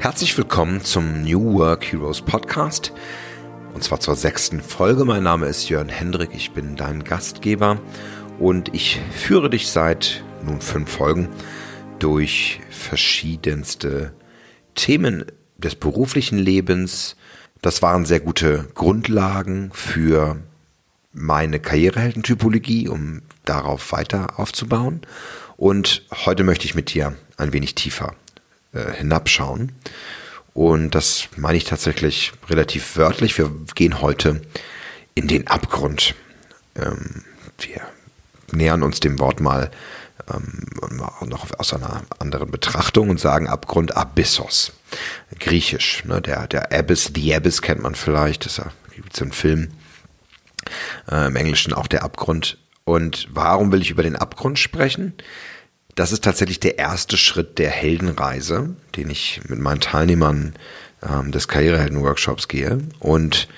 Herzlich willkommen zum New Work Heroes Podcast und zwar zur sechsten Folge. Mein Name ist Jörn Hendrik, ich bin dein Gastgeber und ich führe dich seit nun fünf Folgen durch verschiedenste Themen des beruflichen Lebens. Das waren sehr gute Grundlagen für meine Karriereheldentypologie, um darauf weiter aufzubauen. Und heute möchte ich mit dir ein wenig tiefer äh, hinabschauen. Und das meine ich tatsächlich relativ wörtlich. Wir gehen heute in den Abgrund. Ähm, wir nähern uns dem Wort mal ähm, noch aus einer anderen Betrachtung und sagen Abgrund Abyssos. Griechisch. Ne? Der, der Abyss, The Abyss kennt man vielleicht. Das gibt so einen Film. Äh, Im Englischen auch der Abgrund. Und warum will ich über den Abgrund sprechen? Das ist tatsächlich der erste Schritt der Heldenreise, den ich mit meinen Teilnehmern ähm, des Karrierehelden-Workshops gehe. Und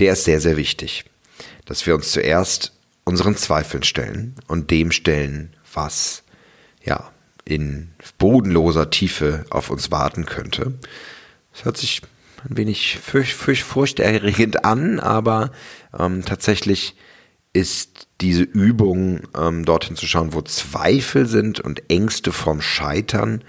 der ist sehr, sehr wichtig, dass wir uns zuerst unseren Zweifeln stellen und dem stellen, was ja in bodenloser Tiefe auf uns warten könnte. Das hört sich ein wenig furcht, furcht, furchterregend an, aber ähm, tatsächlich ist diese Übung, ähm, dorthin zu schauen, wo Zweifel sind und Ängste vorm Scheitern,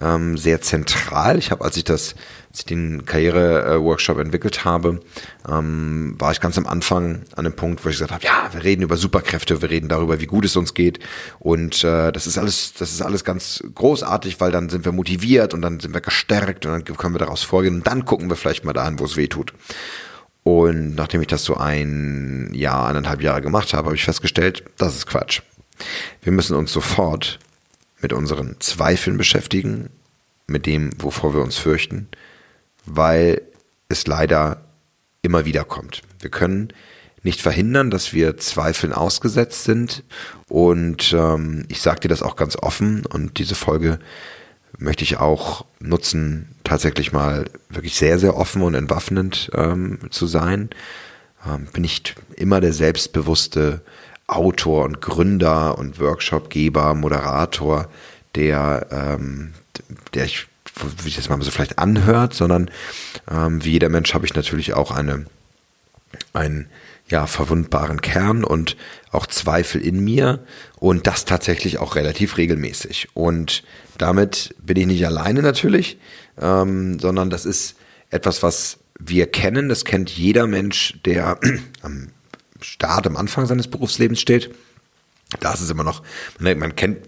ähm, sehr zentral. Ich habe, als ich das, als ich den Karriere-Workshop entwickelt habe, ähm, war ich ganz am Anfang an dem Punkt, wo ich gesagt habe, ja, wir reden über Superkräfte, wir reden darüber, wie gut es uns geht und äh, das ist alles, das ist alles ganz großartig, weil dann sind wir motiviert und dann sind wir gestärkt und dann können wir daraus vorgehen und dann gucken wir vielleicht mal dahin, wo es weh tut. Und nachdem ich das so ein Jahr, eineinhalb Jahre gemacht habe, habe ich festgestellt, das ist Quatsch. Wir müssen uns sofort mit unseren Zweifeln beschäftigen, mit dem, wovor wir uns fürchten, weil es leider immer wieder kommt. Wir können nicht verhindern, dass wir Zweifeln ausgesetzt sind. Und ähm, ich sage dir das auch ganz offen und diese Folge möchte ich auch nutzen, tatsächlich mal wirklich sehr, sehr offen und entwaffnend ähm, zu sein. Ähm, bin nicht immer der selbstbewusste Autor und Gründer und Workshopgeber, Moderator, der, ähm, der ich, wie ich das mal so vielleicht anhört, sondern ähm, wie jeder Mensch habe ich natürlich auch eine, ein ja, verwundbaren Kern und auch Zweifel in mir und das tatsächlich auch relativ regelmäßig. Und damit bin ich nicht alleine natürlich, ähm, sondern das ist etwas, was wir kennen. Das kennt jeder Mensch, der am Start, am Anfang seines Berufslebens steht. Da ist es immer noch, man kennt,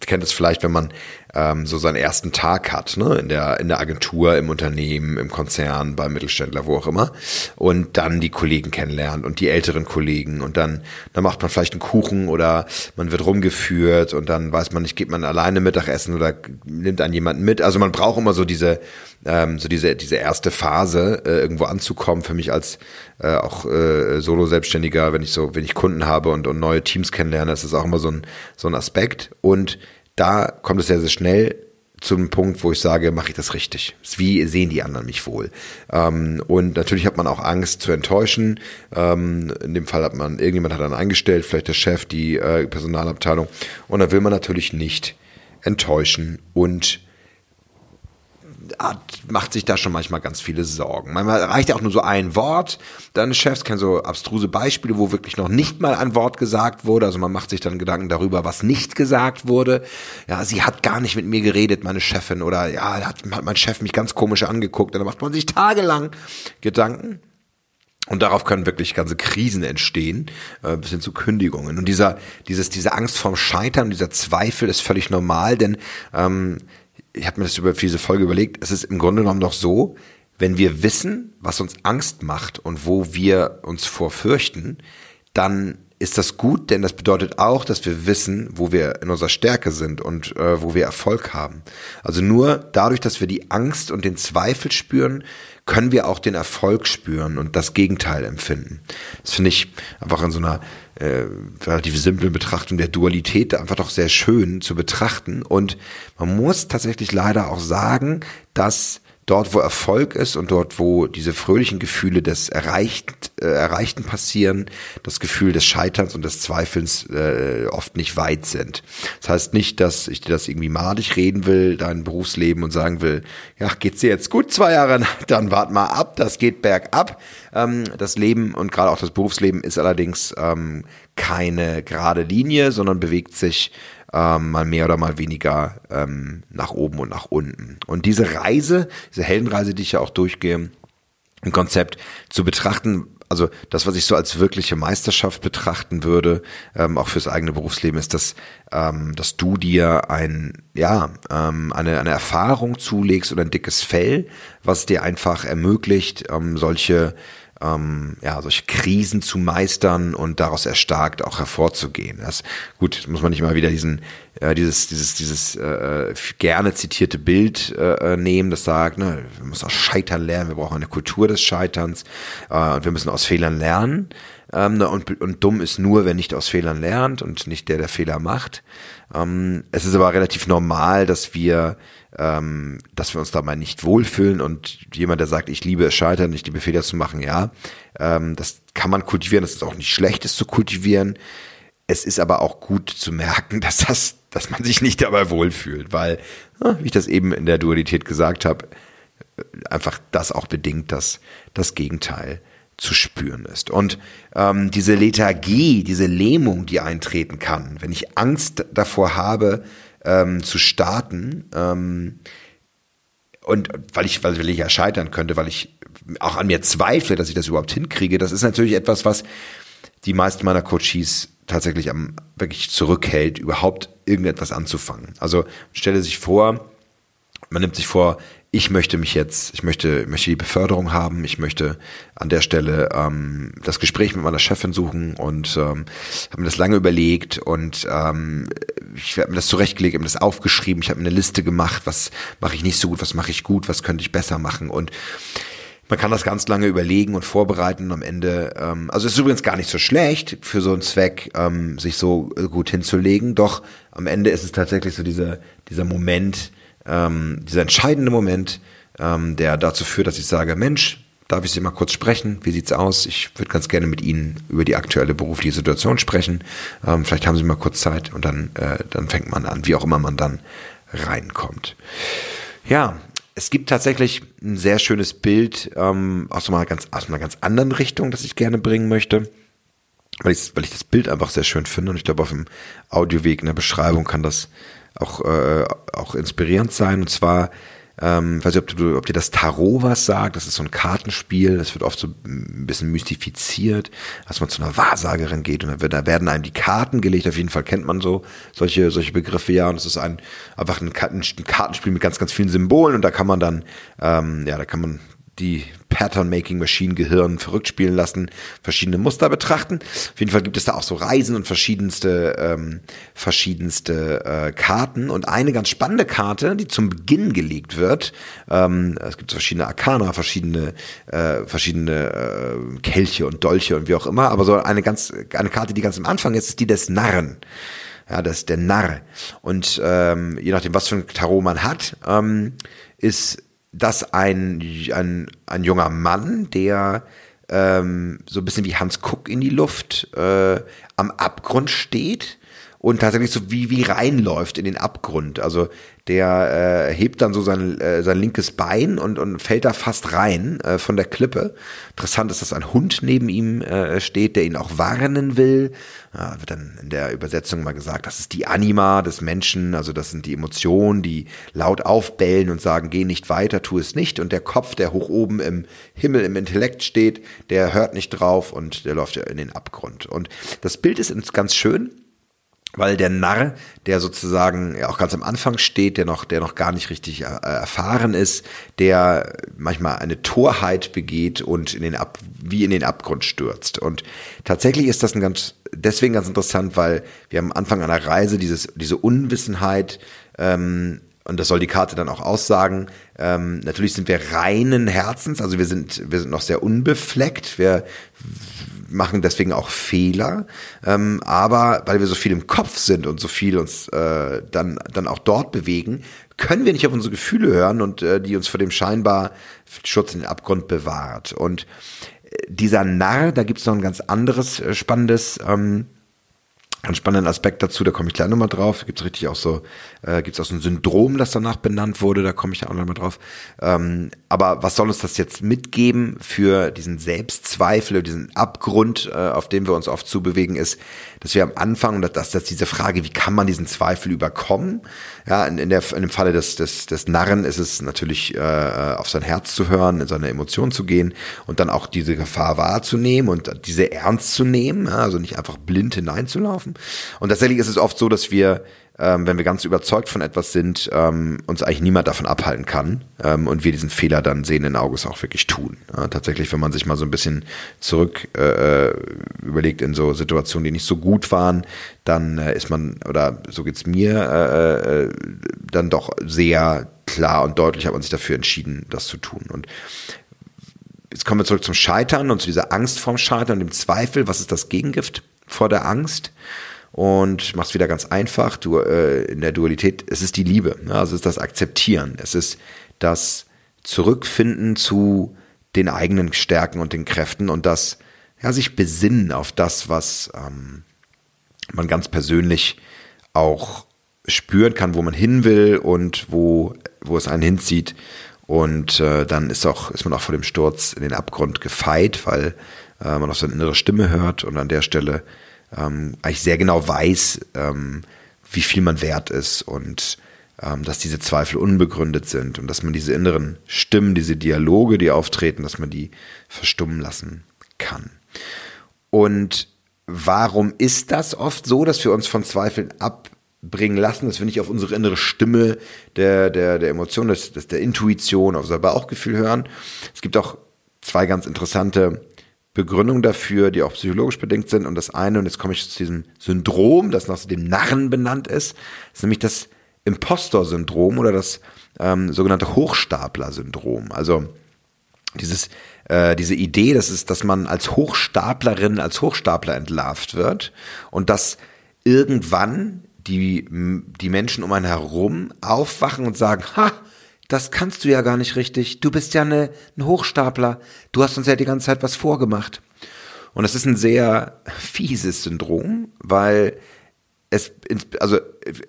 kennt es vielleicht, wenn man ähm, so seinen ersten Tag hat, ne? in, der, in der Agentur, im Unternehmen, im Konzern, beim Mittelständler, wo auch immer. Und dann die Kollegen kennenlernt und die älteren Kollegen. Und dann, dann macht man vielleicht einen Kuchen oder man wird rumgeführt und dann weiß man nicht, geht man alleine Mittagessen oder nimmt einen jemanden mit. Also man braucht immer so diese, ähm, so diese, diese erste Phase, äh, irgendwo anzukommen. Für mich als äh, auch äh, Solo-Selbstständiger, wenn ich so, wenn ich Kunden habe und, und neue Teams kennenlerne, ist das auch immer so ein, so ein Aspekt. Und da kommt es sehr, sehr schnell zum Punkt, wo ich sage, mache ich das richtig? Wie sehen die anderen mich wohl? Ähm, und natürlich hat man auch Angst zu enttäuschen. Ähm, in dem Fall hat man, irgendjemand hat dann eingestellt, vielleicht der Chef, die äh, Personalabteilung. Und da will man natürlich nicht enttäuschen und macht sich da schon manchmal ganz viele Sorgen. Manchmal reicht ja auch nur so ein Wort. Deine Chefs kennen so abstruse Beispiele, wo wirklich noch nicht mal ein Wort gesagt wurde. Also man macht sich dann Gedanken darüber, was nicht gesagt wurde. Ja, sie hat gar nicht mit mir geredet, meine Chefin. Oder ja, hat, hat mein Chef mich ganz komisch angeguckt. Und dann macht man sich tagelang Gedanken. Und darauf können wirklich ganze Krisen entstehen, äh, bis hin zu Kündigungen. Und dieser, dieses, diese Angst vorm Scheitern, dieser Zweifel ist völlig normal, denn ähm, ich habe mir das über diese Folge überlegt, es ist im Grunde genommen doch so, wenn wir wissen, was uns Angst macht und wo wir uns vorfürchten, dann ist das gut, denn das bedeutet auch, dass wir wissen, wo wir in unserer Stärke sind und äh, wo wir Erfolg haben. Also nur dadurch, dass wir die Angst und den Zweifel spüren, können wir auch den Erfolg spüren und das Gegenteil empfinden. Das finde ich einfach in so einer äh, relativ simplen Betrachtung der Dualität einfach doch sehr schön zu betrachten. Und man muss tatsächlich leider auch sagen, dass dort, wo Erfolg ist und dort, wo diese fröhlichen Gefühle des Erreicht, äh, Erreichten passieren, das Gefühl des Scheiterns und des Zweifelns äh, oft nicht weit sind. Das heißt nicht, dass ich dir das irgendwie madig reden will, dein Berufsleben und sagen will, ja, geht's dir jetzt gut zwei Jahre, dann wart mal ab, das geht bergab. Ähm, das Leben und gerade auch das Berufsleben ist allerdings ähm, keine gerade Linie, sondern bewegt sich ähm, mal mehr oder mal weniger ähm, nach oben und nach unten. Und diese Reise, diese Heldenreise, die ich ja auch durchgehe, im Konzept zu betrachten, also das, was ich so als wirkliche Meisterschaft betrachten würde, ähm, auch fürs eigene Berufsleben, ist, dass, ähm, dass du dir ein, ja, ähm, eine, eine Erfahrung zulegst oder ein dickes Fell, was dir einfach ermöglicht, ähm, solche ähm, ja, solche Krisen zu meistern und daraus erstarkt auch hervorzugehen. Das, gut, muss man nicht mal wieder diesen, äh, dieses, dieses, dieses äh, gerne zitierte Bild äh, nehmen, das sagt, ne, wir müssen aus Scheitern lernen, wir brauchen eine Kultur des Scheiterns äh, und wir müssen aus Fehlern lernen. Ähm, und, und dumm ist nur, wer nicht aus Fehlern lernt und nicht der, der Fehler macht. Ähm, es ist aber relativ normal, dass wir ähm, dass wir uns dabei nicht wohlfühlen und jemand, der sagt, ich liebe es scheitern, ich liebe Fehler zu machen, ja, ähm, das kann man kultivieren, das ist auch nicht schlecht, es zu kultivieren. Es ist aber auch gut zu merken, dass das, dass man sich nicht dabei wohlfühlt, weil, wie ich das eben in der Dualität gesagt habe, einfach das auch bedingt, dass das Gegenteil zu spüren ist. Und ähm, diese Lethargie, diese Lähmung, die eintreten kann, wenn ich Angst davor habe, ähm, zu starten. Ähm, und weil ich, weil ich ja scheitern könnte, weil ich auch an mir zweifle, dass ich das überhaupt hinkriege, das ist natürlich etwas, was die meisten meiner Coaches tatsächlich am wirklich zurückhält, überhaupt irgendetwas anzufangen. Also stelle sich vor, man nimmt sich vor, ich möchte mich jetzt, ich möchte, möchte die Beförderung haben, ich möchte an der Stelle ähm, das Gespräch mit meiner Chefin suchen und ähm, habe mir das lange überlegt und ähm, ich habe mir das zurechtgelegt, habe mir das aufgeschrieben, ich habe mir eine Liste gemacht, was mache ich nicht so gut, was mache ich gut, was könnte ich besser machen? Und man kann das ganz lange überlegen und vorbereiten und am Ende, ähm, also es ist übrigens gar nicht so schlecht für so einen Zweck, ähm, sich so gut hinzulegen, doch am Ende ist es tatsächlich so dieser, dieser Moment, ähm, dieser entscheidende Moment, ähm, der dazu führt, dass ich sage, Mensch, darf ich Sie mal kurz sprechen? Wie sieht's aus? Ich würde ganz gerne mit Ihnen über die aktuelle berufliche Situation sprechen. Ähm, vielleicht haben Sie mal kurz Zeit und dann, äh, dann fängt man an, wie auch immer man dann reinkommt. Ja, es gibt tatsächlich ein sehr schönes Bild ähm, aus, einer ganz, aus einer ganz anderen Richtung, das ich gerne bringen möchte. Weil ich, weil ich das Bild einfach sehr schön finde und ich glaube, auf dem Audioweg in der Beschreibung kann das auch, äh, auch inspirierend sein. Und zwar, ähm, weiß ich, ob, du, ob dir das Tarot was sagt. Das ist so ein Kartenspiel. Das wird oft so ein bisschen mystifiziert, dass man zu einer Wahrsagerin geht und da, werden einem die Karten gelegt. Auf jeden Fall kennt man so solche, solche Begriffe ja. Und es ist ein, einfach ein, ein Kartenspiel mit ganz, ganz vielen Symbolen und da kann man dann, ähm, ja, da kann man die Pattern-Making-Maschinen-Gehirn verrückt spielen lassen, verschiedene Muster betrachten. Auf jeden Fall gibt es da auch so Reisen und verschiedenste, ähm, verschiedenste äh, Karten. Und eine ganz spannende Karte, die zum Beginn gelegt wird, ähm, es gibt verschiedene Arkana, verschiedene, äh, verschiedene äh, Kelche und Dolche und wie auch immer, aber so eine ganz, eine Karte, die ganz am Anfang ist, ist die des Narren. Ja, das ist der Narr. Und ähm, je nachdem, was für ein Tarot man hat, ähm, ist dass ein, ein, ein junger Mann, der ähm, so ein bisschen wie Hans Kuck in die Luft äh, am Abgrund steht und tatsächlich so wie, wie reinläuft in den Abgrund. Also der äh, hebt dann so sein, äh, sein linkes Bein und, und fällt da fast rein äh, von der Klippe. Interessant ist, dass ein Hund neben ihm äh, steht, der ihn auch warnen will. Ja, wird dann in der Übersetzung mal gesagt, das ist die Anima des Menschen, also das sind die Emotionen, die laut aufbellen und sagen, geh nicht weiter, tu es nicht. Und der Kopf, der hoch oben im Himmel, im Intellekt steht, der hört nicht drauf und der läuft ja in den Abgrund. Und das Bild ist ganz schön weil der Narr, der sozusagen auch ganz am Anfang steht, der noch, der noch gar nicht richtig äh, erfahren ist, der manchmal eine Torheit begeht und in den Ab, wie in den Abgrund stürzt. Und tatsächlich ist das ein ganz, deswegen ganz interessant, weil wir am Anfang einer Reise dieses, diese Unwissenheit, ähm, und das soll die Karte dann auch aussagen. Ähm, natürlich sind wir reinen Herzens, also wir sind, wir sind noch sehr unbefleckt. Wir machen deswegen auch Fehler, ähm, aber weil wir so viel im Kopf sind und so viel uns äh, dann, dann auch dort bewegen, können wir nicht auf unsere Gefühle hören und äh, die uns vor dem scheinbar Schutz in den Abgrund bewahrt. Und äh, dieser Narr, da gibt es noch ein ganz anderes äh, spannendes ähm, einen spannenden Aspekt dazu, da komme ich gleich nochmal drauf. Gibt es richtig auch so, äh, gibt es auch so ein Syndrom, das danach benannt wurde, da komme ich ja auch nochmal drauf. Ähm, aber was soll uns das jetzt mitgeben für diesen Selbstzweifel, diesen Abgrund, äh, auf dem wir uns oft zubewegen, ist, dass wir am Anfang, dass, dass diese Frage, wie kann man diesen Zweifel überkommen? Ja, in, in, der, in dem Falle des, des, des Narren ist es natürlich, äh, auf sein Herz zu hören, in seine Emotionen zu gehen und dann auch diese Gefahr wahrzunehmen und diese ernst zu nehmen, ja, also nicht einfach blind hineinzulaufen laufen. Und tatsächlich ist es oft so, dass wir, ähm, wenn wir ganz überzeugt von etwas sind, ähm, uns eigentlich niemand davon abhalten kann ähm, und wir diesen Fehler dann sehenden Auges auch wirklich tun. Ja, tatsächlich, wenn man sich mal so ein bisschen zurück äh, überlegt in so Situationen, die nicht so gut waren, dann äh, ist man, oder so geht's mir, äh, äh, dann doch sehr klar und deutlich hat man sich dafür entschieden, das zu tun. Und jetzt kommen wir zurück zum Scheitern und zu dieser Angst vorm Scheitern und dem Zweifel. Was ist das Gegengift? Vor der Angst und mach's wieder ganz einfach. Du, äh, in der Dualität, es ist die Liebe. Ne? Also es ist das Akzeptieren. Es ist das Zurückfinden zu den eigenen Stärken und den Kräften und das, ja, sich besinnen auf das, was ähm, man ganz persönlich auch spüren kann, wo man hin will und wo, wo es einen hinzieht. Und äh, dann ist auch, ist man auch vor dem Sturz in den Abgrund gefeit, weil äh, man auch seine innere Stimme hört und an der Stelle ähm, eigentlich sehr genau weiß, ähm, wie viel man wert ist und ähm, dass diese Zweifel unbegründet sind und dass man diese inneren Stimmen, diese Dialoge, die auftreten, dass man die verstummen lassen kann. Und warum ist das oft so, dass wir uns von Zweifeln abbringen lassen, dass wir nicht auf unsere innere Stimme der, der, der Emotion, des, des, der Intuition, auf unser Bauchgefühl hören? Es gibt auch zwei ganz interessante Begründungen dafür, die auch psychologisch bedingt sind. Und das eine, und jetzt komme ich zu diesem Syndrom, das nach dem Narren benannt ist, ist nämlich das Impostor-Syndrom oder das ähm, sogenannte Hochstapler-Syndrom. Also dieses, äh, diese Idee, dass, es, dass man als Hochstaplerin, als Hochstapler entlarvt wird und dass irgendwann die, die Menschen um einen herum aufwachen und sagen, ha, das kannst du ja gar nicht richtig. Du bist ja eine, ein Hochstapler. Du hast uns ja die ganze Zeit was vorgemacht. Und das ist ein sehr fieses Syndrom, weil es, also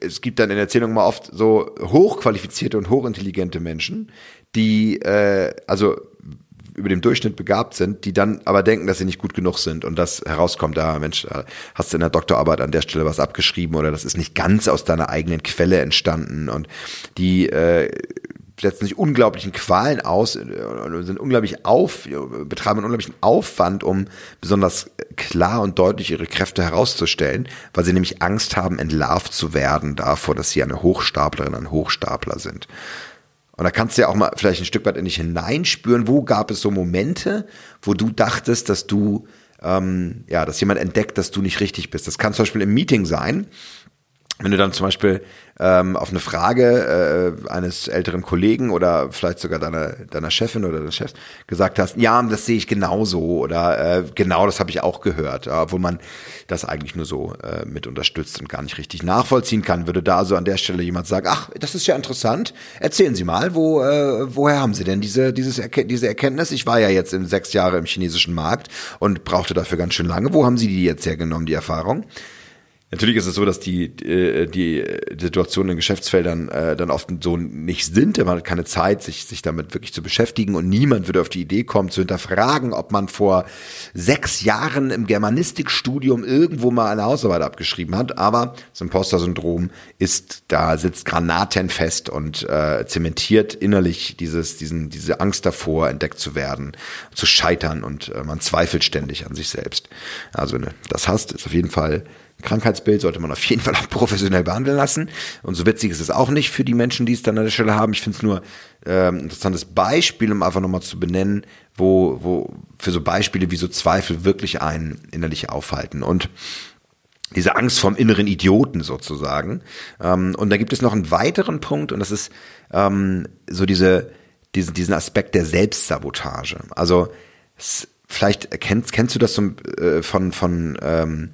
es gibt dann in Erzählungen mal oft so hochqualifizierte und hochintelligente Menschen, die äh, also über dem Durchschnitt begabt sind, die dann aber denken, dass sie nicht gut genug sind und das herauskommt, da Mensch, äh, hast du in der Doktorarbeit an der Stelle was abgeschrieben oder das ist nicht ganz aus deiner eigenen Quelle entstanden und die äh, setzen sich unglaublichen Qualen aus, äh, sind unglaublich auf, betreiben einen unglaublichen Aufwand, um besonders klar und deutlich ihre Kräfte herauszustellen, weil sie nämlich Angst haben, entlarvt zu werden davor, dass sie eine Hochstaplerin, ein Hochstapler sind. Und da kannst du ja auch mal vielleicht ein Stück weit in dich hineinspüren, wo gab es so Momente, wo du dachtest, dass du, ähm, ja, dass jemand entdeckt, dass du nicht richtig bist. Das kann zum Beispiel im Meeting sein, wenn du dann zum Beispiel ähm, auf eine Frage äh, eines älteren Kollegen oder vielleicht sogar deiner, deiner Chefin oder des Chefs gesagt hast, ja, das sehe ich genauso oder äh, genau das habe ich auch gehört, ja, wo man das eigentlich nur so äh, mit unterstützt und gar nicht richtig nachvollziehen kann, würde da so an der Stelle jemand sagen, ach, das ist ja interessant, erzählen Sie mal, wo, äh, woher haben Sie denn diese, dieses Erke diese Erkenntnis? Ich war ja jetzt in sechs Jahre im chinesischen Markt und brauchte dafür ganz schön lange. Wo haben Sie die jetzt hergenommen, die Erfahrung? Natürlich ist es so, dass die, äh, die Situationen in Geschäftsfeldern äh, dann oft so nicht sind. Man hat keine Zeit, sich, sich damit wirklich zu beschäftigen und niemand würde auf die Idee kommen, zu hinterfragen, ob man vor sechs Jahren im Germanistikstudium irgendwo mal eine Hausarbeit abgeschrieben hat. Aber das Imposter-Syndrom ist, da sitzt granatenfest und äh, zementiert innerlich dieses, diesen, diese Angst davor, entdeckt zu werden, zu scheitern und äh, man zweifelt ständig an sich selbst. Also ne, das hast, ist auf jeden Fall Krankheitsbild sollte man auf jeden Fall auch professionell behandeln lassen. Und so witzig ist es auch nicht für die Menschen, die es dann an der Stelle haben. Ich finde es nur ein interessantes Beispiel, um einfach nochmal zu benennen, wo, wo für so Beispiele wie so Zweifel wirklich einen innerlich aufhalten. Und diese Angst vom inneren Idioten sozusagen. Ähm, und da gibt es noch einen weiteren Punkt und das ist ähm, so diese, diesen, diesen Aspekt der Selbstsabotage. Also es, vielleicht kennst, kennst du das so, äh, von, von, ähm,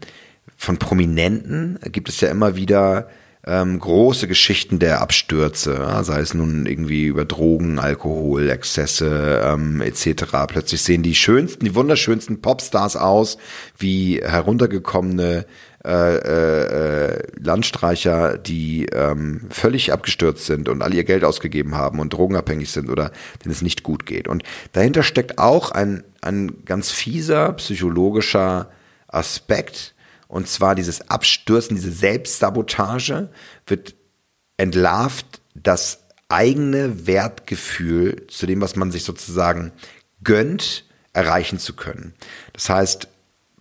von Prominenten? Gibt es ja immer wieder ähm, große Geschichten der Abstürze, ja, sei es nun irgendwie über Drogen, Alkohol, Exzesse ähm, etc. Plötzlich sehen die schönsten, die wunderschönsten Popstars aus, wie heruntergekommene äh, äh, Landstreicher, die ähm, völlig abgestürzt sind und all ihr Geld ausgegeben haben und drogenabhängig sind oder denen es nicht gut geht. Und dahinter steckt auch ein, ein ganz fieser psychologischer Aspekt, und zwar dieses Abstürzen, diese Selbstsabotage wird entlarvt das eigene Wertgefühl zu dem, was man sich sozusagen gönnt, erreichen zu können. Das heißt,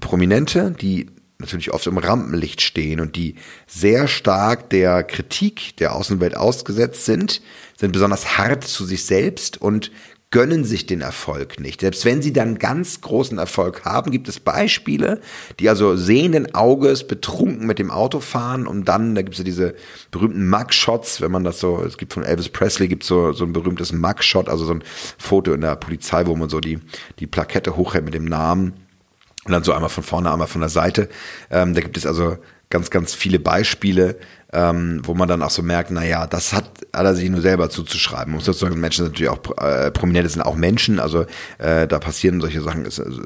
Prominente, die natürlich oft im Rampenlicht stehen und die sehr stark der Kritik der Außenwelt ausgesetzt sind, sind besonders hart zu sich selbst und gönnen sich den Erfolg nicht. Selbst wenn sie dann ganz großen Erfolg haben, gibt es Beispiele, die also sehenden Auges betrunken mit dem Auto fahren und dann, da gibt es ja diese berühmten Mugshots, wenn man das so, es gibt von Elvis Presley gibt so so ein berühmtes Mugshot, also so ein Foto in der Polizei, wo man so die die Plakette hochhält mit dem Namen und dann so einmal von vorne, einmal von der Seite. Ähm, da gibt es also ganz, ganz viele Beispiele, ähm, wo man dann auch so merkt, na ja, das hat, hat er sich nur selber zuzuschreiben. Und sozusagen Menschen sind natürlich auch, äh, Prominente sind auch Menschen, also äh, da passieren solche Sachen, es, also,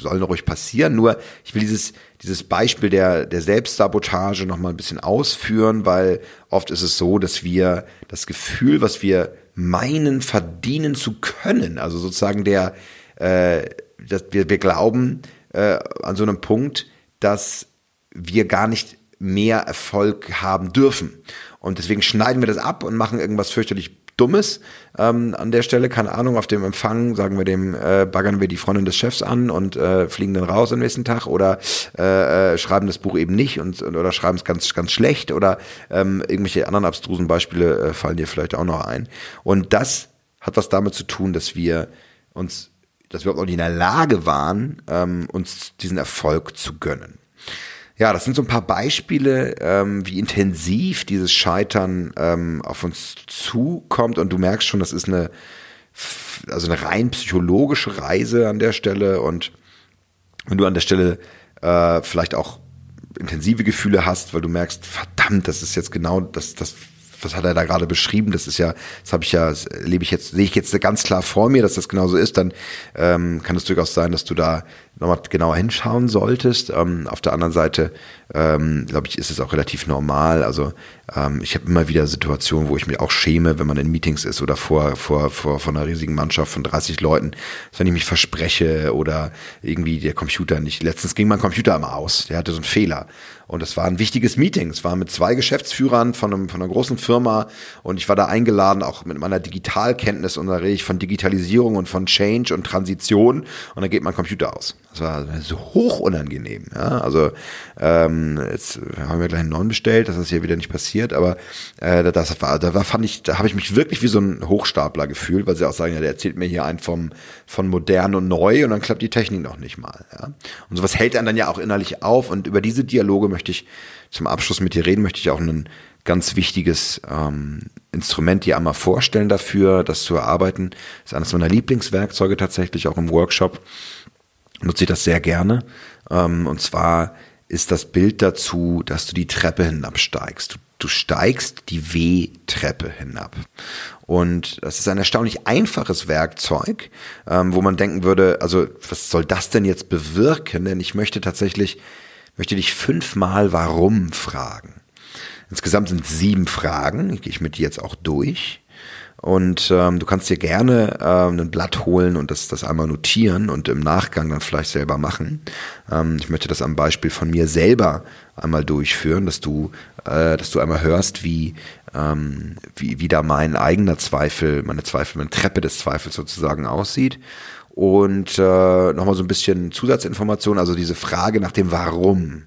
sollen ruhig passieren. Nur ich will dieses, dieses Beispiel der, der Selbstsabotage nochmal ein bisschen ausführen, weil oft ist es so, dass wir das Gefühl, was wir meinen, verdienen zu können, also sozusagen der, äh, dass wir, wir glauben äh, an so einem Punkt, dass wir gar nicht mehr Erfolg haben dürfen. Und deswegen schneiden wir das ab und machen irgendwas fürchterlich Dummes ähm, an der Stelle, keine Ahnung, auf dem Empfang sagen wir dem, äh, baggern wir die Freundin des Chefs an und äh, fliegen dann raus am nächsten Tag oder äh, äh, schreiben das Buch eben nicht und oder schreiben es ganz, ganz schlecht oder ähm, irgendwelche anderen abstrusen Beispiele äh, fallen dir vielleicht auch noch ein. Und das hat was damit zu tun, dass wir uns dass wir überhaupt noch nicht in der Lage waren, ähm, uns diesen Erfolg zu gönnen. Ja, das sind so ein paar Beispiele, ähm, wie intensiv dieses Scheitern ähm, auf uns zukommt. Und du merkst schon, das ist eine, also eine rein psychologische Reise an der Stelle. Und wenn du an der Stelle äh, vielleicht auch intensive Gefühle hast, weil du merkst, verdammt, das ist jetzt genau das, das was hat er da gerade beschrieben? Das ist ja, das habe ich ja, lebe ich jetzt, sehe ich jetzt ganz klar vor mir, dass das genauso ist, dann ähm, kann es durchaus sein, dass du da nochmal genauer hinschauen solltest. Ähm, auf der anderen Seite, ähm, glaube ich, ist es auch relativ normal. Also ähm, ich habe immer wieder Situationen, wo ich mich auch schäme, wenn man in Meetings ist oder vor, vor, vor, vor einer riesigen Mannschaft von 30 Leuten, wenn ich mich verspreche oder irgendwie der Computer nicht. Letztens ging mein Computer immer aus, der hatte so einen Fehler. Und es war ein wichtiges Meeting. Es war mit zwei Geschäftsführern von, einem, von einer großen Firma und ich war da eingeladen, auch mit meiner Digitalkenntnis und da rede ich von Digitalisierung und von Change und Transition und dann geht mein Computer aus. Das war so hoch unangenehm. Ja? Also ähm, jetzt haben wir gleich einen neuen bestellt, dass das hier wieder nicht passiert, aber äh, das war, da war, fand ich, da habe ich mich wirklich wie so ein Hochstapler gefühlt, weil sie auch sagen, ja, der erzählt mir hier einen vom von modern und neu und dann klappt die Technik noch nicht mal. Ja? Und sowas hält einen dann ja auch innerlich auf und über diese Dialoge möchte ich zum Abschluss mit dir reden, möchte ich auch einen ganz wichtiges ähm, Instrument dir einmal vorstellen dafür, das zu erarbeiten. Das ist eines meiner Lieblingswerkzeuge tatsächlich auch im Workshop nutze ich das sehr gerne. Ähm, und zwar ist das Bild dazu, dass du die Treppe hinabsteigst. Du, du steigst die W-Treppe hinab. Und das ist ein erstaunlich einfaches Werkzeug, ähm, wo man denken würde, also was soll das denn jetzt bewirken? Denn ich möchte tatsächlich, möchte dich fünfmal warum fragen. Insgesamt sind sieben Fragen, gehe ich mit dir jetzt auch durch. Und ähm, du kannst dir gerne ähm, ein Blatt holen und das, das einmal notieren und im Nachgang dann vielleicht selber machen. Ähm, ich möchte das am Beispiel von mir selber einmal durchführen, dass du, äh, dass du einmal hörst, wie, ähm, wie, wie da mein eigener Zweifel, meine Zweifel, meine Treppe des Zweifels sozusagen aussieht. Und äh, nochmal so ein bisschen Zusatzinformation, also diese Frage nach dem Warum.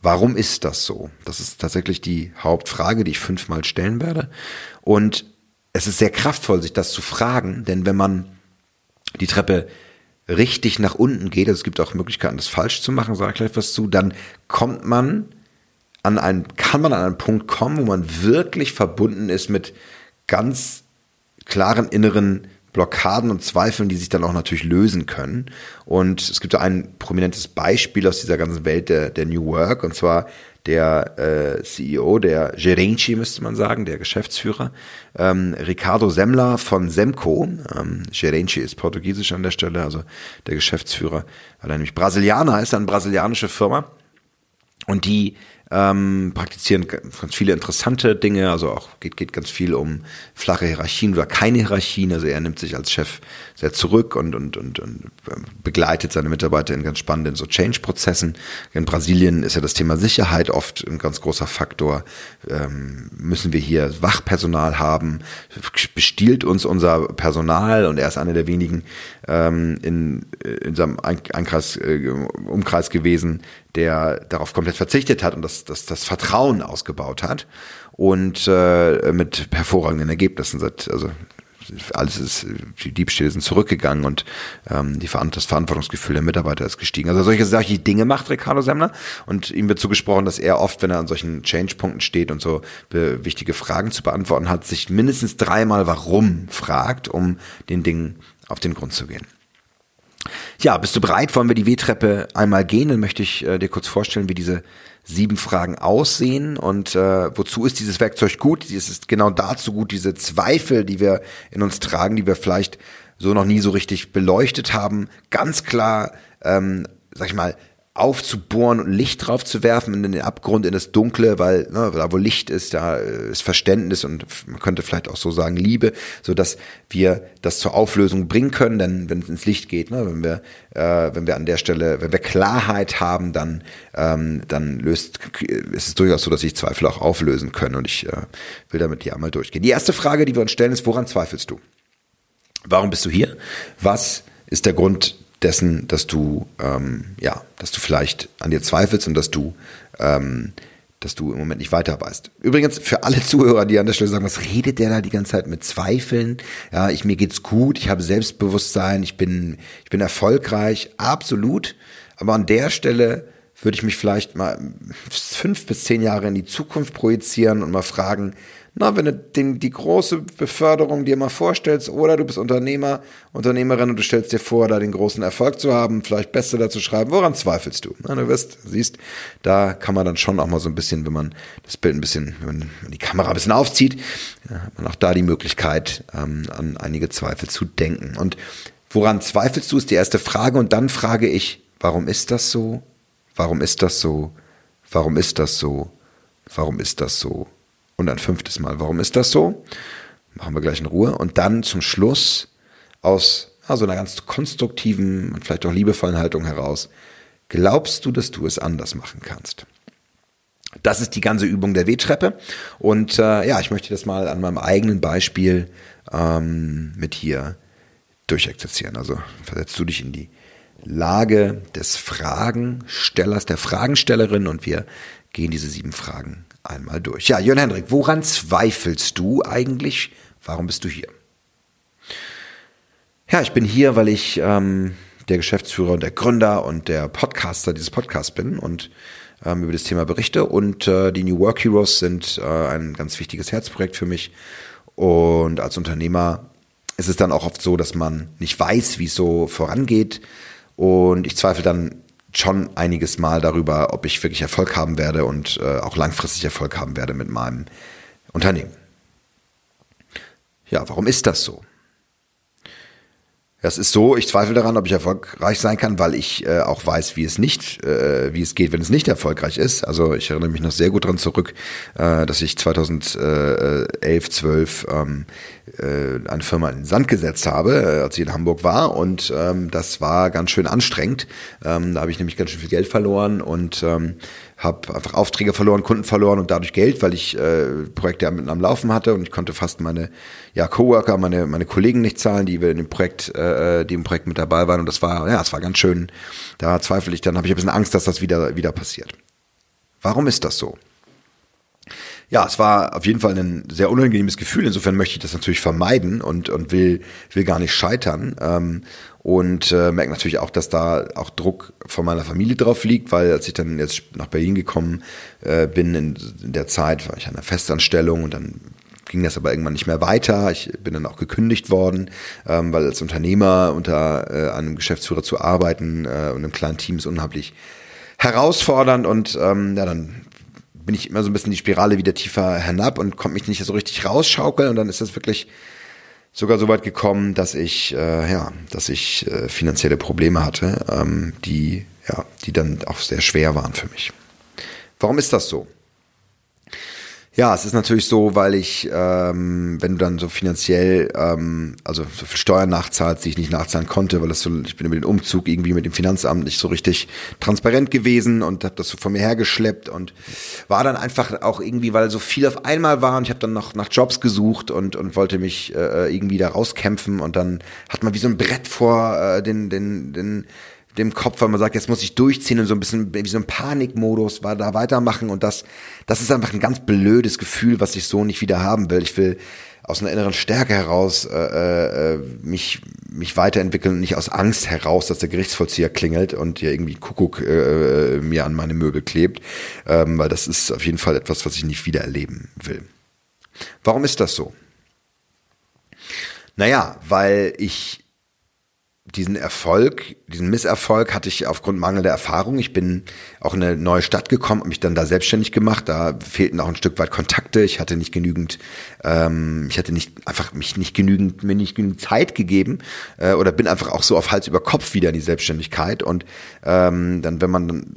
Warum ist das so? Das ist tatsächlich die Hauptfrage, die ich fünfmal stellen werde. Und es ist sehr kraftvoll, sich das zu fragen, denn wenn man die Treppe richtig nach unten geht, also es gibt auch Möglichkeiten, das falsch zu machen, sage ich gleich was zu, dann kommt man an einen, kann man an einen Punkt kommen, wo man wirklich verbunden ist mit ganz klaren inneren Blockaden und Zweifeln, die sich dann auch natürlich lösen können. Und es gibt ein prominentes Beispiel aus dieser ganzen Welt der, der New Work, und zwar der äh, CEO, der Gerenti müsste man sagen, der Geschäftsführer, ähm, Ricardo Semmler von Semco. Ähm, Gerenti ist portugiesisch an der Stelle, also der Geschäftsführer, weil er nämlich Brasilianer ist, eine brasilianische Firma. Und die ähm, praktizieren ganz viele interessante Dinge, also auch geht, geht ganz viel um flache Hierarchien oder keine Hierarchien. Also er nimmt sich als Chef sehr zurück und, und, und, und begleitet seine Mitarbeiter in ganz spannenden so Change-Prozessen. In Brasilien ist ja das Thema Sicherheit oft ein ganz großer Faktor. Ähm, müssen wir hier Wachpersonal haben? Bestiehlt uns unser Personal und er ist einer der wenigen ähm, in, in seinem Einkreis, äh, Umkreis gewesen, der darauf komplett verzichtet hat und das, das, das Vertrauen ausgebaut hat und äh, mit hervorragenden Ergebnissen seit, also alles ist, die Diebstähle sind zurückgegangen und ähm, die das Verantwortungsgefühl der Mitarbeiter ist gestiegen. Also solche, solche Dinge macht Ricardo Semmler und ihm wird zugesprochen, dass er oft, wenn er an solchen Change-Punkten steht und so wichtige Fragen zu beantworten hat, sich mindestens dreimal warum fragt, um den Dingen auf den Grund zu gehen. Ja, bist du bereit? Wollen wir die W-Treppe einmal gehen? Dann möchte ich äh, dir kurz vorstellen, wie diese sieben Fragen aussehen und äh, wozu ist dieses Werkzeug gut? Es ist genau dazu gut, diese Zweifel, die wir in uns tragen, die wir vielleicht so noch nie so richtig beleuchtet haben, ganz klar, ähm, sag ich mal, aufzubohren und Licht drauf zu werfen in den Abgrund, in das Dunkle, weil ne, da wo Licht ist, da ist Verständnis und man könnte vielleicht auch so sagen Liebe, so dass wir das zur Auflösung bringen können, denn wenn es ins Licht geht, ne, wenn wir äh, wenn wir an der Stelle, wenn wir Klarheit haben, dann ähm, dann löst ist es durchaus so, dass sich Zweifel auch auflösen können und ich äh, will damit hier einmal durchgehen. Die erste Frage, die wir uns stellen, ist: Woran zweifelst du? Warum bist du hier? Was ist der Grund dessen, dass du, ähm, ja, dass du vielleicht an dir zweifelst und dass du, ähm, dass du im Moment nicht weiter weißt. Übrigens, für alle Zuhörer, die an der Stelle sagen, was redet der da die ganze Zeit mit Zweifeln? Ja, ich, mir geht's gut, ich habe Selbstbewusstsein, ich bin, ich bin erfolgreich, absolut. Aber an der Stelle würde ich mich vielleicht mal fünf bis zehn Jahre in die Zukunft projizieren und mal fragen, na, wenn du den, die große Beförderung dir mal vorstellst, oder du bist Unternehmer, Unternehmerin und du stellst dir vor, da den großen Erfolg zu haben, vielleicht Bestseller zu schreiben, woran zweifelst du? Na, du wirst, siehst, da kann man dann schon auch mal so ein bisschen, wenn man das Bild ein bisschen, wenn man die Kamera ein bisschen aufzieht, ja, hat man auch da die Möglichkeit, ähm, an einige Zweifel zu denken. Und woran zweifelst du, ist die erste Frage. Und dann frage ich, warum ist das so? Warum ist das so? Warum ist das so? Warum ist das so? Und ein fünftes Mal, warum ist das so? Machen wir gleich in Ruhe. Und dann zum Schluss aus also einer ganz konstruktiven und vielleicht auch liebevollen Haltung heraus, glaubst du, dass du es anders machen kannst? Das ist die ganze Übung der W-Treppe. Und äh, ja, ich möchte das mal an meinem eigenen Beispiel ähm, mit hier durchexerzieren. Also versetzt du dich in die Lage des Fragenstellers, der Fragenstellerin und wir gehen diese sieben Fragen einmal durch. Ja, Jörn Hendrik, woran zweifelst du eigentlich? Warum bist du hier? Ja, ich bin hier, weil ich ähm, der Geschäftsführer und der Gründer und der Podcaster dieses Podcasts bin und ähm, über das Thema berichte. Und äh, die New Work Heroes sind äh, ein ganz wichtiges Herzprojekt für mich. Und als Unternehmer ist es dann auch oft so, dass man nicht weiß, wie es so vorangeht. Und ich zweifle dann schon einiges Mal darüber, ob ich wirklich Erfolg haben werde und äh, auch langfristig Erfolg haben werde mit meinem Unternehmen. Ja, warum ist das so? Das ist so, ich zweifle daran, ob ich erfolgreich sein kann, weil ich äh, auch weiß, wie es nicht, äh, wie es geht, wenn es nicht erfolgreich ist. Also ich erinnere mich noch sehr gut dran zurück, äh, dass ich 2011, 12 ähm, äh, eine Firma in den Sand gesetzt habe, äh, als ich in Hamburg war und ähm, das war ganz schön anstrengend. Ähm, da habe ich nämlich ganz schön viel Geld verloren und ähm, habe einfach Aufträge verloren, Kunden verloren und dadurch Geld, weil ich äh, Projekte am, am Laufen hatte und ich konnte fast meine ja, Coworker, meine meine Kollegen nicht zahlen, die in dem Projekt, äh, die im Projekt mit dabei waren und das war ja, es war ganz schön. Da zweifle ich, dann habe ich ein bisschen Angst, dass das wieder wieder passiert. Warum ist das so? ja, es war auf jeden Fall ein sehr unangenehmes Gefühl. Insofern möchte ich das natürlich vermeiden und, und will, will gar nicht scheitern. Ähm, und äh, merke natürlich auch, dass da auch Druck von meiner Familie drauf liegt, weil als ich dann jetzt nach Berlin gekommen äh, bin, in, in der Zeit war ich an einer Festanstellung und dann ging das aber irgendwann nicht mehr weiter. Ich bin dann auch gekündigt worden, ähm, weil als Unternehmer unter äh, einem Geschäftsführer zu arbeiten äh, und einem kleinen Team ist unheimlich herausfordernd und ähm, ja, dann bin ich immer so ein bisschen die Spirale wieder tiefer hinab und konnte mich nicht so richtig rausschaukeln und dann ist das wirklich sogar so weit gekommen, dass ich äh, ja, dass ich äh, finanzielle Probleme hatte, ähm, die ja, die dann auch sehr schwer waren für mich. Warum ist das so? Ja, es ist natürlich so, weil ich, ähm, wenn du dann so finanziell, ähm, also so viel Steuern nachzahlst, die ich nicht nachzahlen konnte, weil das so, ich bin über den Umzug irgendwie mit dem Finanzamt nicht so richtig transparent gewesen und habe das so von mir hergeschleppt und war dann einfach auch irgendwie, weil so viel auf einmal war und ich habe dann noch nach Jobs gesucht und und wollte mich äh, irgendwie da rauskämpfen und dann hat man wie so ein Brett vor äh, den den den dem Kopf, weil man sagt, jetzt muss ich durchziehen und so ein bisschen wie so ein Panikmodus war da weitermachen und das, das ist einfach ein ganz blödes Gefühl, was ich so nicht wieder haben will. Ich will aus einer inneren Stärke heraus äh, äh, mich mich weiterentwickeln und nicht aus Angst heraus, dass der Gerichtsvollzieher klingelt und hier irgendwie Kuckuck äh, mir an meine Möbel klebt, ähm, weil das ist auf jeden Fall etwas, was ich nicht wieder erleben will. Warum ist das so? Naja, weil ich diesen Erfolg, diesen Misserfolg hatte ich aufgrund mangelnder Erfahrung. Ich bin auch in eine neue Stadt gekommen, habe mich dann da selbstständig gemacht. Da fehlten auch ein Stück weit Kontakte. Ich hatte nicht genügend, ähm, ich hatte nicht einfach mich nicht genügend, mir nicht genügend Zeit gegeben äh, oder bin einfach auch so auf Hals über Kopf wieder in die Selbstständigkeit. Und ähm, dann, wenn man dann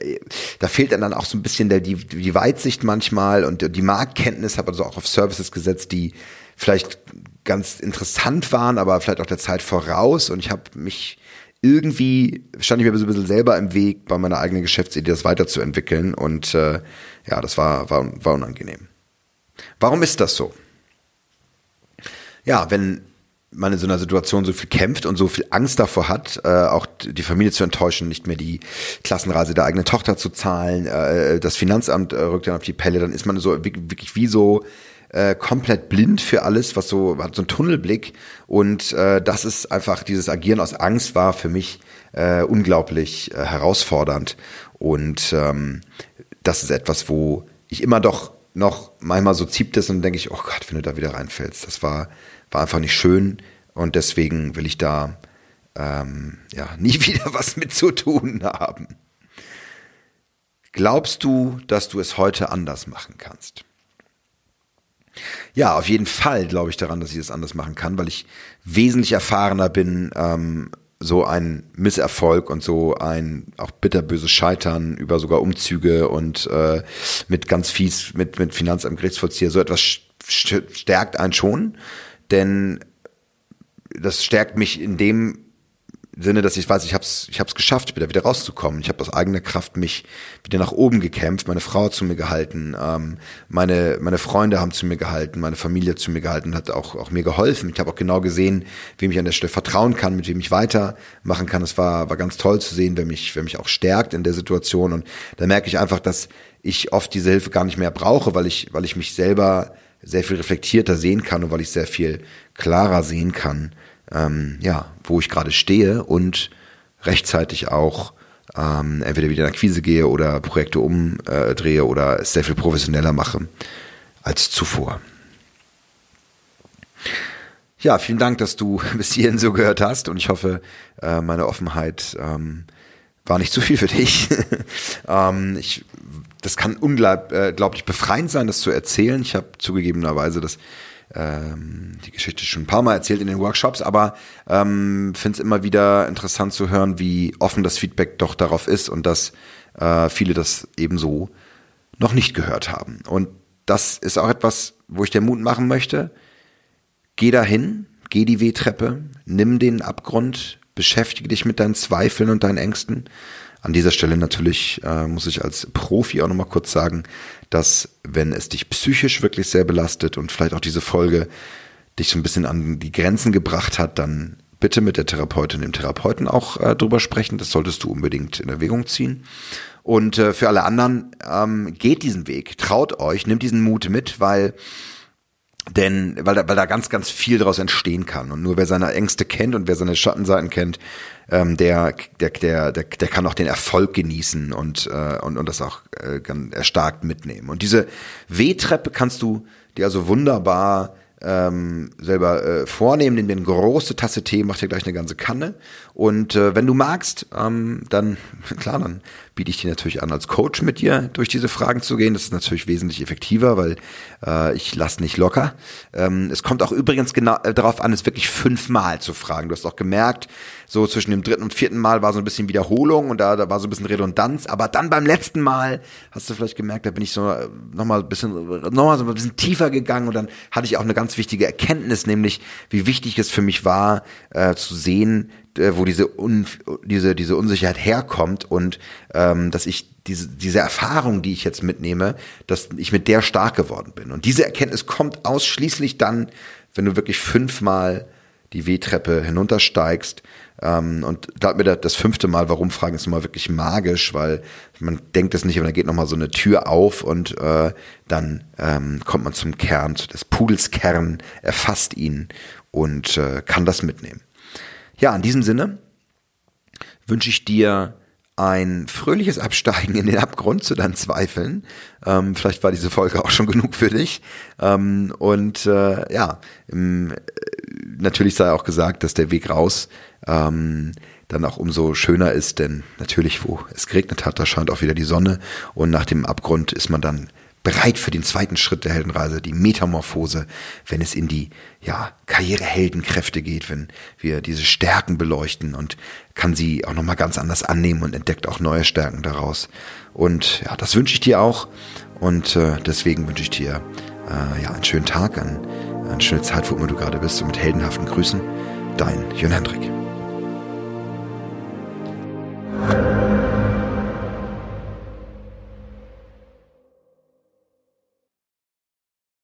äh, da fehlt dann auch so ein bisschen der, die, die Weitsicht manchmal und die Marktkenntnis, habe also auch auf Services gesetzt, die vielleicht ganz interessant waren, aber vielleicht auch der Zeit voraus. Und ich habe mich irgendwie, stand ich mir so ein bisschen selber im Weg, bei meiner eigenen Geschäftsidee das weiterzuentwickeln. Und äh, ja, das war, war, war unangenehm. Warum ist das so? Ja, wenn man in so einer Situation so viel kämpft und so viel Angst davor hat, äh, auch die Familie zu enttäuschen, nicht mehr die Klassenreise der eigenen Tochter zu zahlen, äh, das Finanzamt äh, rückt dann auf die Pelle, dann ist man so wirklich wie so äh, komplett blind für alles, was so hat so einen Tunnelblick und äh, das ist einfach dieses Agieren aus Angst war für mich äh, unglaublich äh, herausfordernd und ähm, das ist etwas, wo ich immer doch noch manchmal so zieht es und denke ich, oh Gott, wenn du da wieder reinfällst, das war war einfach nicht schön und deswegen will ich da ähm, ja nie wieder was mit zu tun haben. Glaubst du, dass du es heute anders machen kannst? Ja, auf jeden Fall glaube ich daran, dass ich das anders machen kann, weil ich wesentlich erfahrener bin, ähm, so ein Misserfolg und so ein auch bitterböses Scheitern über sogar Umzüge und äh, mit ganz fies, mit, mit Finanzamt, Gerichtsvollzieher, so etwas stärkt einen schon, denn das stärkt mich in dem Sinne, dass ich weiß, ich habe es ich hab's geschafft, wieder wieder rauszukommen. Ich habe aus eigener Kraft mich wieder nach oben gekämpft. Meine Frau hat zu mir gehalten, ähm, meine meine Freunde haben zu mir gehalten, meine Familie zu mir gehalten, hat auch auch mir geholfen. Ich habe auch genau gesehen, wem ich an der Stelle vertrauen kann, mit wem ich weitermachen kann. Es war war ganz toll zu sehen, wer mich wer mich auch stärkt in der Situation. Und da merke ich einfach, dass ich oft diese Hilfe gar nicht mehr brauche, weil ich weil ich mich selber sehr viel reflektierter sehen kann und weil ich sehr viel klarer sehen kann ähm, ja, wo ich gerade stehe und rechtzeitig auch ähm, entweder wieder in Akquise gehe oder Projekte umdrehe oder es sehr viel professioneller mache als zuvor. Ja, vielen Dank, dass du bis hierhin so gehört hast und ich hoffe, äh, meine Offenheit ähm, war nicht zu viel für dich. ähm, ich, das kann unglaublich äh, befreiend sein, das zu erzählen. Ich habe zugegebenerweise das ähm, die Geschichte schon ein paar Mal erzählt in den Workshops, aber ähm, finde es immer wieder interessant zu hören, wie offen das Feedback doch darauf ist und dass äh, viele das ebenso noch nicht gehört haben. Und das ist auch etwas, wo ich dir Mut machen möchte. Geh dahin, geh die W-Treppe, nimm den Abgrund, beschäftige dich mit deinen Zweifeln und deinen Ängsten. An dieser Stelle natürlich äh, muss ich als Profi auch nochmal kurz sagen, dass wenn es dich psychisch wirklich sehr belastet und vielleicht auch diese Folge dich so ein bisschen an die Grenzen gebracht hat, dann bitte mit der Therapeutin, dem Therapeuten auch äh, drüber sprechen. Das solltest du unbedingt in Erwägung ziehen. Und äh, für alle anderen, ähm, geht diesen Weg, traut euch, nimmt diesen Mut mit, weil denn weil da, weil da ganz, ganz viel daraus entstehen kann. Und nur wer seine Ängste kennt und wer seine Schattenseiten kennt, ähm, der, der, der, der, der kann auch den Erfolg genießen und, äh, und, und das auch äh, erstarkt mitnehmen. Und diese W-Treppe kannst du dir also wunderbar ähm, selber äh, vornehmen, nimm dir eine große Tasse Tee, mach dir gleich eine ganze Kanne. Und äh, wenn du magst, ähm, dann, klar, dann biete ich dir natürlich an, als Coach mit dir durch diese Fragen zu gehen. Das ist natürlich wesentlich effektiver, weil äh, ich lasse nicht locker. Ähm, es kommt auch übrigens genau äh, darauf an, es wirklich fünfmal zu fragen. Du hast auch gemerkt, so zwischen dem dritten und vierten Mal war so ein bisschen Wiederholung und da, da war so ein bisschen Redundanz. Aber dann beim letzten Mal hast du vielleicht gemerkt, da bin ich so äh, nochmal ein bisschen, nochmal so ein bisschen tiefer gegangen und dann hatte ich auch eine ganz wichtige Erkenntnis, nämlich wie wichtig es für mich war, äh, zu sehen, äh, wo diese, Un diese, diese Unsicherheit herkommt und ähm, dass ich diese, diese Erfahrung, die ich jetzt mitnehme, dass ich mit der stark geworden bin. Und diese Erkenntnis kommt ausschließlich dann, wenn du wirklich fünfmal die W-Treppe hinuntersteigst. Ähm, und da hat mir das, fünfte Mal, warum fragen, ist immer wirklich magisch, weil man denkt es nicht, aber dann geht nochmal so eine Tür auf und äh, dann ähm, kommt man zum Kern, des Pudels Kern, erfasst ihn und äh, kann das mitnehmen. Ja, in diesem Sinne wünsche ich dir ein fröhliches Absteigen in den Abgrund zu deinen Zweifeln. Ähm, vielleicht war diese Folge auch schon genug für dich. Ähm, und äh, ja, im, natürlich sei auch gesagt, dass der Weg raus ähm, dann auch umso schöner ist, denn natürlich, wo es geregnet hat, da scheint auch wieder die Sonne und nach dem Abgrund ist man dann bereit für den zweiten Schritt der Heldenreise, die Metamorphose, wenn es in die ja, Karriereheldenkräfte geht, wenn wir diese Stärken beleuchten und kann sie auch nochmal ganz anders annehmen und entdeckt auch neue Stärken daraus. Und ja, das wünsche ich dir auch und äh, deswegen wünsche ich dir äh, ja einen schönen Tag, ein, an schöne Zeit, wo immer du gerade bist und mit heldenhaften Grüßen, dein Jörn Hendrik.